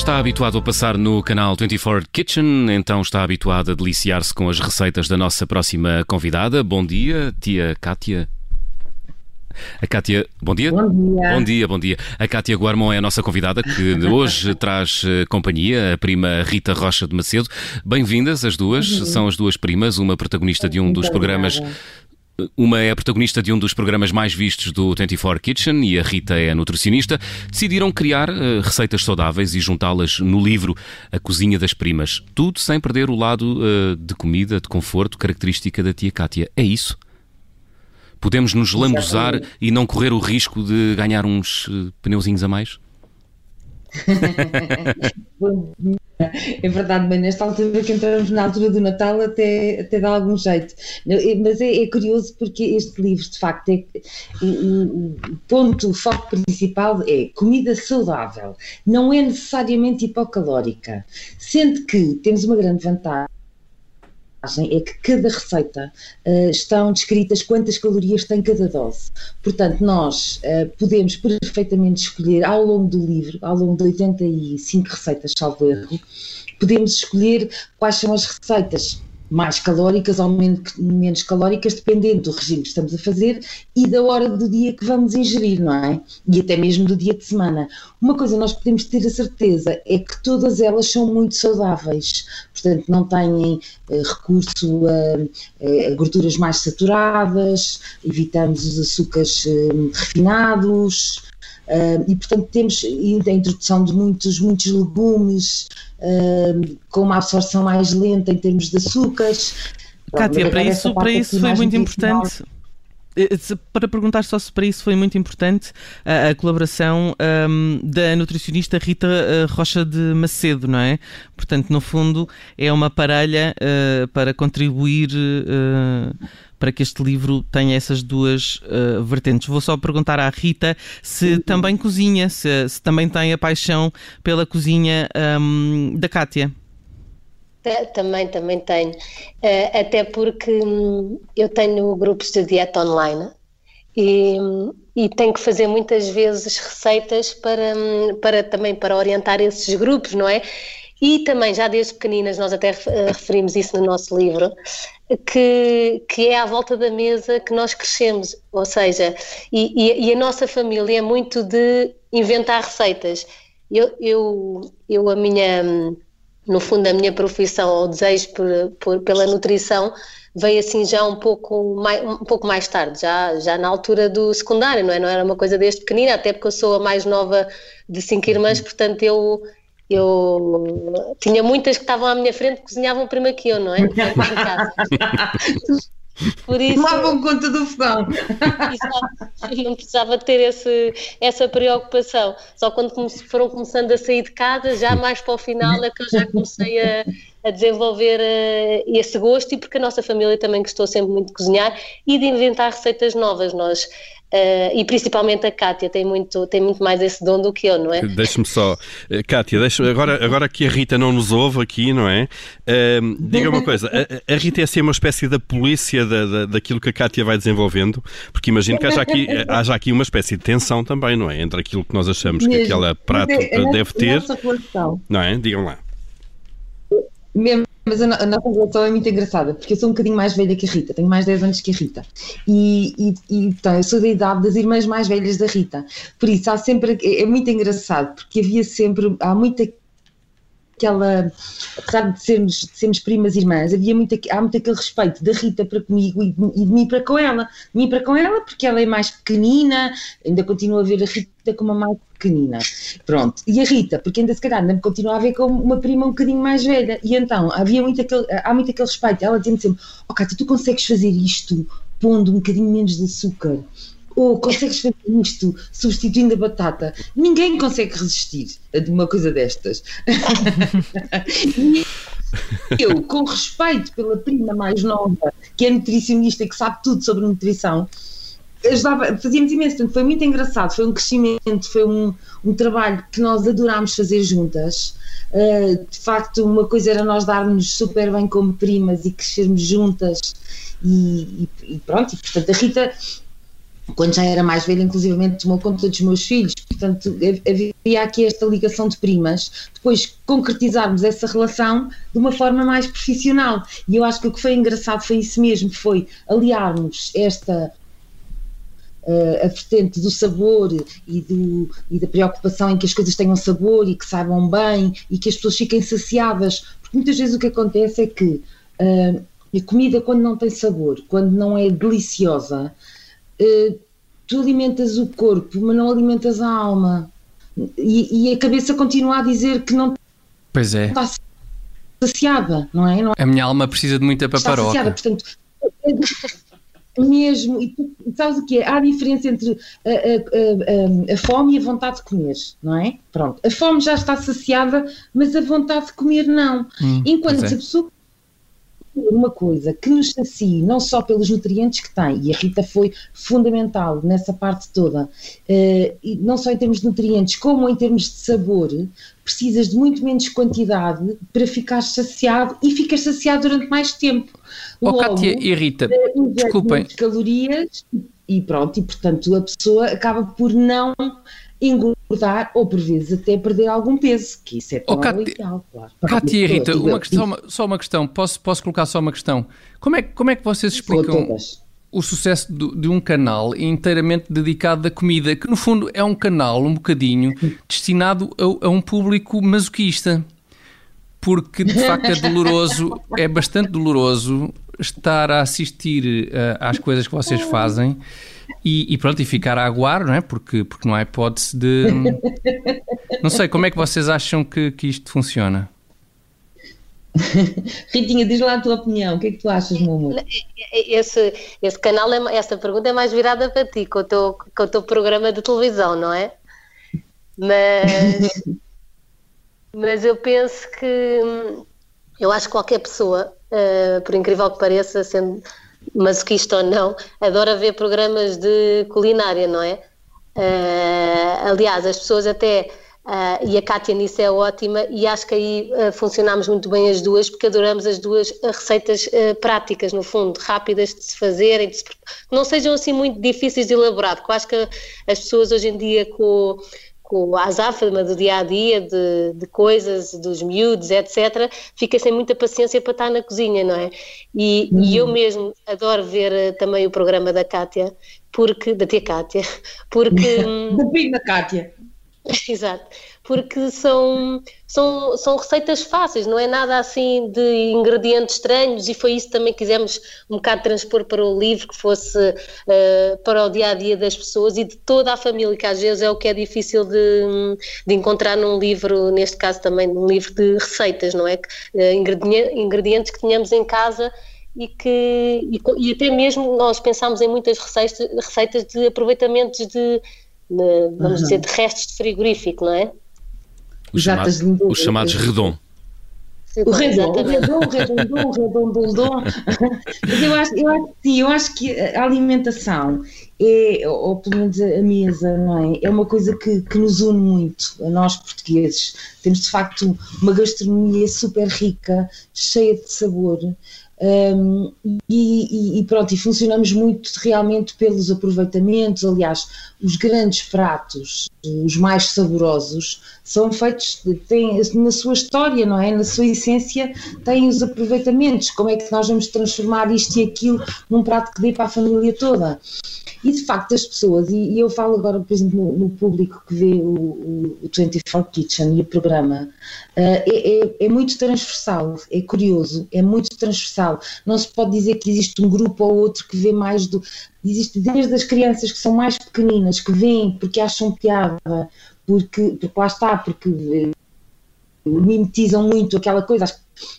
está habituado a passar no canal 24 Kitchen, então está habituado a deliciar-se com as receitas da nossa próxima convidada. Bom dia, tia Kátia. A Kátia, bom dia. Bom dia. Bom dia, bom dia. A Kátia Guarmon é a nossa convidada que hoje traz eh, companhia, a prima Rita Rocha de Macedo. Bem-vindas as duas, são as duas primas, uma protagonista de um dos programas. Uma é a protagonista de um dos programas mais vistos do 24 Kitchen e a Rita é a nutricionista. Decidiram criar eh, receitas saudáveis e juntá-las no livro A Cozinha das Primas. Tudo sem perder o lado eh, de comida, de conforto, característica da tia Cátia. É isso? Podemos nos lambuzar e não correr o risco de ganhar uns eh, pneuzinhos a mais? É verdade, bem, nesta altura que entramos na altura do Natal até, até dá algum jeito. Mas é, é curioso porque este livro, de facto, é, o ponto, o foco principal é comida saudável. Não é necessariamente hipocalórica. Sendo que temos uma grande vantagem é que cada receita eh, estão descritas quantas calorias tem cada dose. Portanto, nós eh, podemos perfeitamente escolher ao longo do livro, ao longo de 85 receitas, salvo erro, podemos escolher quais são as receitas mais calóricas ou men- menos calóricas, dependendo do regime que estamos a fazer e da hora do dia que vamos ingerir, não é? E até mesmo do dia de semana. Uma coisa nós podemos ter a certeza é que todas elas são muito saudáveis, portanto, não têm eh, recurso a, a gorduras mais saturadas, evitamos os açúcares eh, refinados. eh, e portanto temos ainda a introdução de muitos, muitos legumes eh, com uma absorção mais lenta em termos de açúcares. Mas para isso, para parte isso foi muito importante. Eh, Para perguntar só se para isso foi muito importante a, a colaboração ahm, da nutricionista Rita eh, Rocha de Macedo, não é? Portanto, no fundo, é uma parelha eh, para contribuir eh, para que este livro tenha essas duas eh, vertentes. Vou só perguntar à Rita se também cozinha, se, se também tem a paixão pela cozinha ahm, da Kátia. Ta- Também, também tenho. Eh, até porque hum, eu tenho grupos de dieta online e, e tenho que fazer muitas vezes receitas para, hum, para também para orientar esses grupos, não é? E também, já desde pequeninas, nós até eh, referimos isso no nosso livro, que, que é à volta da mesa que nós crescemos, ou seja, e, e- e a nossa família é muito de inventar receitas. Eu, eu, eu a minha, hum, no fundo, a minha profissão ou desejo por, por- pela nutrição veio assim já um pouco mais, um pouco mais tarde, já, já na altura do secundário, não é? Não era uma coisa desde pequenina, até porque eu sou a mais nova de cinco irmãs, portanto eu, eu tinha muitas que estavam à minha frente que cozinhavam primeiro que eu, não é? Por isso, Tomavam conta do fogão. Não precisava ter esse, essa preocupação. Só quando foram começando a sair de casa, já mais para o final é que eu já comecei a, a desenvolver eh, esse gosto e porque a nossa família também gostou sempre muito de cozinhar e de inventar receitas novas. Nós, eh, e principalmente a Kátia tem muito, tem muito mais esse dom do que eu, não é? Deixe-me só, eh, Kátia, deixa, agora, agora que a Rita não nos ouve aqui, não é? Ahm, diga uma coisa, a, a Rita é assim uma espécie da polícia da, da- daquilo que a Kátia vai desenvolvendo, porque imagino que haja aqui, eh, haja aqui uma espécie de tensão também, não é? Entre aquilo que nós achamos que Mesmo. prato Mas é- a deve ter, relação. não é? Digam lá. Mesmo, mas a, a nossa relação é muito engraçada, porque eu sou um bocadinho mais velha que a Rita, tenho mais 10 anos que a Rita. E, e, e então, eu sou da idade das irmãs mais velhas da Rita. Por isso, há sempre. É, é muito engraçado, porque havia sempre. Há muita. Aquela, apesar de sermos, de sermos primas irmãs, havia muito, há muito aquele respeito da Rita para comigo e de, e de mim para com ela. De mim para com ela, porque ela é mais pequenina, ainda continuo a ver a Rita como a mais pequenina. Pronto. E a Rita, porque ainda se calhar ainda me continua a ver como uma prima um bocadinho mais velha. E então, havia muito aquele, há muito aquele respeito. Ela dizia-me sempre: Oh, Cátia, tu consegues fazer isto pondo um bocadinho menos de açúcar? Ou consegues fazer isto substituindo a batata? Ninguém consegue resistir a uma coisa destas. Eu, com respeito pela prima mais nova, que é nutricionista e que sabe tudo sobre nutrição, ajudava, fazíamos imenso, portanto, foi muito engraçado, foi um crescimento, foi um, um trabalho que nós adorámos fazer juntas. Uh, de facto, uma coisa era nós darmos super bem como primas e crescermos juntas, e, e- e pronto, e portanto, a Rita quando já era mais velha, inclusivamente tomou conta dos meus filhos, portanto havia aqui esta ligação de primas, depois concretizarmos essa relação de uma forma mais profissional. E eu acho que o que foi engraçado foi isso mesmo, foi aliarmos esta uh, a vertente do sabor e, do, e da preocupação em que as coisas tenham sabor e que saibam bem e que as pessoas fiquem saciadas, porque muitas vezes o que acontece é que uh, a comida quando não tem sabor, quando não é deliciosa, tu alimentas o corpo, mas não alimentas a alma. E, e, a cabeça continua a dizer que não pois é. está saciada, não é? Não é? A minha alma precisa de muita paparoca. Está saciada, portanto, mesmo, e tu sabes o que é? Há a diferença entre a, a, a, a, fome e a vontade de comer, não é? Pronto, a fome já está saciada, mas a vontade de comer não. Hum, Enquanto é. a pessoa uma coisa que nos sacie não só pelos nutrientes que tem, e a Rita foi fundamental nessa parte toda, uh, não só em termos de nutrientes, como em termos de sabor, precisas de muito menos quantidade para ficar saciado e ficas saciado durante mais tempo. Logo, oh, Kátia e Rita, uh, desculpem. calorias e pronto, e portanto a pessoa acaba por não engordar ou por vezes até perder algum peso, que isso é tão oh, Cátia, ideal, claro. Cátia e Rita, uma questão, uma, só uma questão, posso, posso colocar só uma questão. Como é, como é que vocês explicam o sucesso de, de, um canal inteiramente dedicado à comida, que no fundo é um canal um bocadinho destinado a, a um público masoquista? Porque de facto é doloroso, é bastante doloroso estar a assistir uh, às coisas que vocês fazem e, e, pronto, e ficar a aguar, não é? Porque, porque não há hipótese de. Não sei, como é que vocês acham que, que isto funciona? Ritinha, diz lá a tua opinião, o que é que tu achas, meu amor? Esse, esse canal, é, essa pergunta é mais virada para ti, com o, teu, com o teu programa de televisão, não é? Mas, mas eu penso que eu acho que qualquer pessoa, uh, por incrível que pareça, sendo masoquista ou não, adora ver programas de culinária, não é? Uh, aliás, as pessoas até. Uh, e a Kátia nisso é ótima, e acho que aí uh, funcionámos muito bem as duas, porque adoramos as duas receitas práticas, no fundo, rápidas de se fazerem, se... não sejam assim muito difíceis de elaborar, porque eu acho que as pessoas hoje em dia com com a azáfama do dia a dia, de, de, coisas, dos miúdos, etc., fica sem muita paciência para estar na cozinha, não é? E, uhum. e eu mesmo adoro ver eh, também o programa da Cátia, porque, da tia Cátia, porque. da Pina Cátia. Exato, porque são, são, são receitas fáceis, não é nada assim de ingredientes estranhos e foi isso também que quisemos um bocado transpor para o livro, que fosse uh, para o dia a dia das pessoas e de toda a família, que às vezes é o que é difícil de, de encontrar num livro, neste caso também num livro de receitas, não é? Uh, ingredientes que tenhamos em casa e que e, e, até mesmo nós pensámos em muitas receitas, receitas de aproveitamentos de de, vamos uhum. dizer, de restos de frigorífico, não é? Os, chamado, os chamados redom. O redom, o redom, o redondom, o redondondom. Mas eu acho, eu acho, sim, eu acho que a alimentação é, ou pelo menos a mesa, não é? É uma coisa que, que nos une muito, a nós portugueses. Temos de facto uma gastronomia super rica, cheia de sabor. Um, e, e, pronto, e funcionamos muito realmente pelos aproveitamentos. Aliás, os grandes pratos, os mais saborosos, são feitos, têm, na sua história, não é? Na sua essência, têm os aproveitamentos. Como é que nós vamos transformar isto e aquilo num prato que dê para a família toda? E de facto, as pessoas, e, e eu falo agora, por exemplo, no, no público que vê o, o, o 24 Kitchen e o programa, uh, é, é, é muito transversal, é curioso, é muito transversal. Não se pode dizer que existe um grupo ou outro que vê mais do. Existe desde as crianças que são mais pequeninas, que vêm porque acham piada, porque, porque lá está, porque eh, mimetizam muito aquela coisa.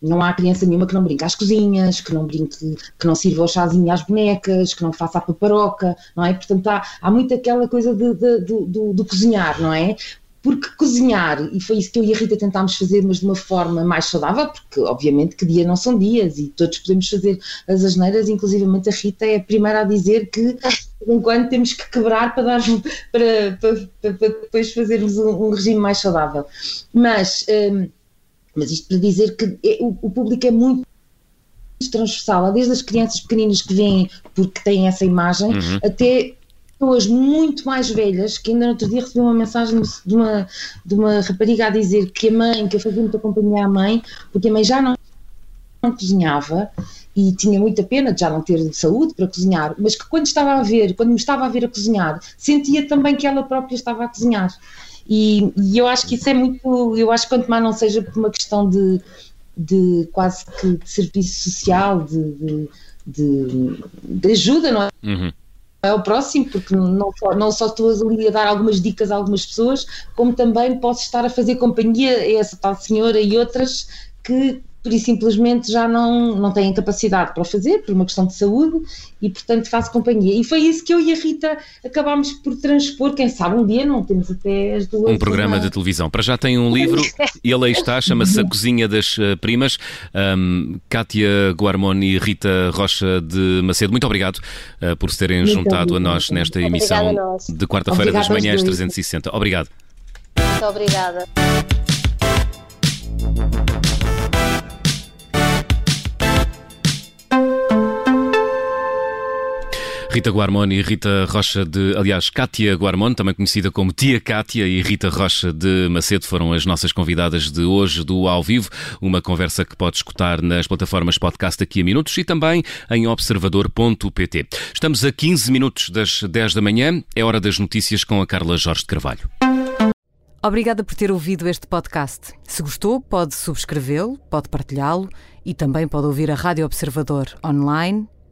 Não há criança nenhuma que não brinque às cozinhas, que não brinque, que não sirva o chazinho às bonecas, que não faça a paparoca, não é? Portanto, há, há muito aquela coisa de, de, do, do cozinhar, não é? Porque cozinhar, e foi isso que eu e a Rita tentámos fazer, mas de uma forma mais saudável, porque obviamente que dia não são dias e todos podemos fazer as asneiras, inclusivamente a Rita é a primeira a dizer que quando temos que quebrar para, dar, para, para, para, para depois fazermos um, um, regime mais saudável. Mas, um, mas isto para dizer que é, o, o público é muito transversal, desde as crianças pequeninas que vêm porque têm essa imagem, uhum. até pessoas muito mais velhas, que ainda no outro dia recebi uma mensagem de uma, de uma rapariga a dizer que a mãe, que eu fazia muita companhia à mãe, porque a mãe já não, não cozinhava e tinha muita pena de já não ter saúde para cozinhar, mas que quando estava a ver, quando me estava a ver a cozinhar, sentia também que ela própria estava a cozinhar. E, e eu acho que isso é muito, eu acho que quanto mais não seja por uma questão de, de quase que de serviço social, de, de, de, de ajuda, não é? Uhum é o próximo, porque não só, não só estou ali a dar algumas dicas a algumas pessoas, como também posso estar a fazer companhia a essa tal senhora e outras que por e simplesmente já não, não têm capacidade para o fazer, por uma questão de saúde, e portanto faço companhia. E foi isso que eu e a Rita acabámos por transpor, quem sabe um dia não temos até as duas. Um programa de televisão. Para já tem um livro, e ele aí está, chama-se A Cozinha das eh, Primas. Um, Kátia Guarmoni e Rita Rocha de Macedo, muito obrigado uh, por se terem muito juntado obrigado. a nós nesta emissão de quarta-feira das manhãs 360. Obrigado. Muito obrigada. Rita Guarmoni e Rita Rocha de, aliás, Cátia Guarmoni, também conhecida como Tia Cátia, e Rita Rocha de Macedo foram as nossas convidadas de hoje do Ao Vivo, uma conversa que pode escutar nas plataformas podcast aqui a minutos e também em observador.pt. Estamos a 15 minutos das 10 da manhã, é hora das notícias com a Carla Jorge de Carvalho. Obrigada por ter ouvido este podcast. Se gostou, pode subscrevê-lo, pode partilhá-lo e também pode ouvir a Rádio Observador online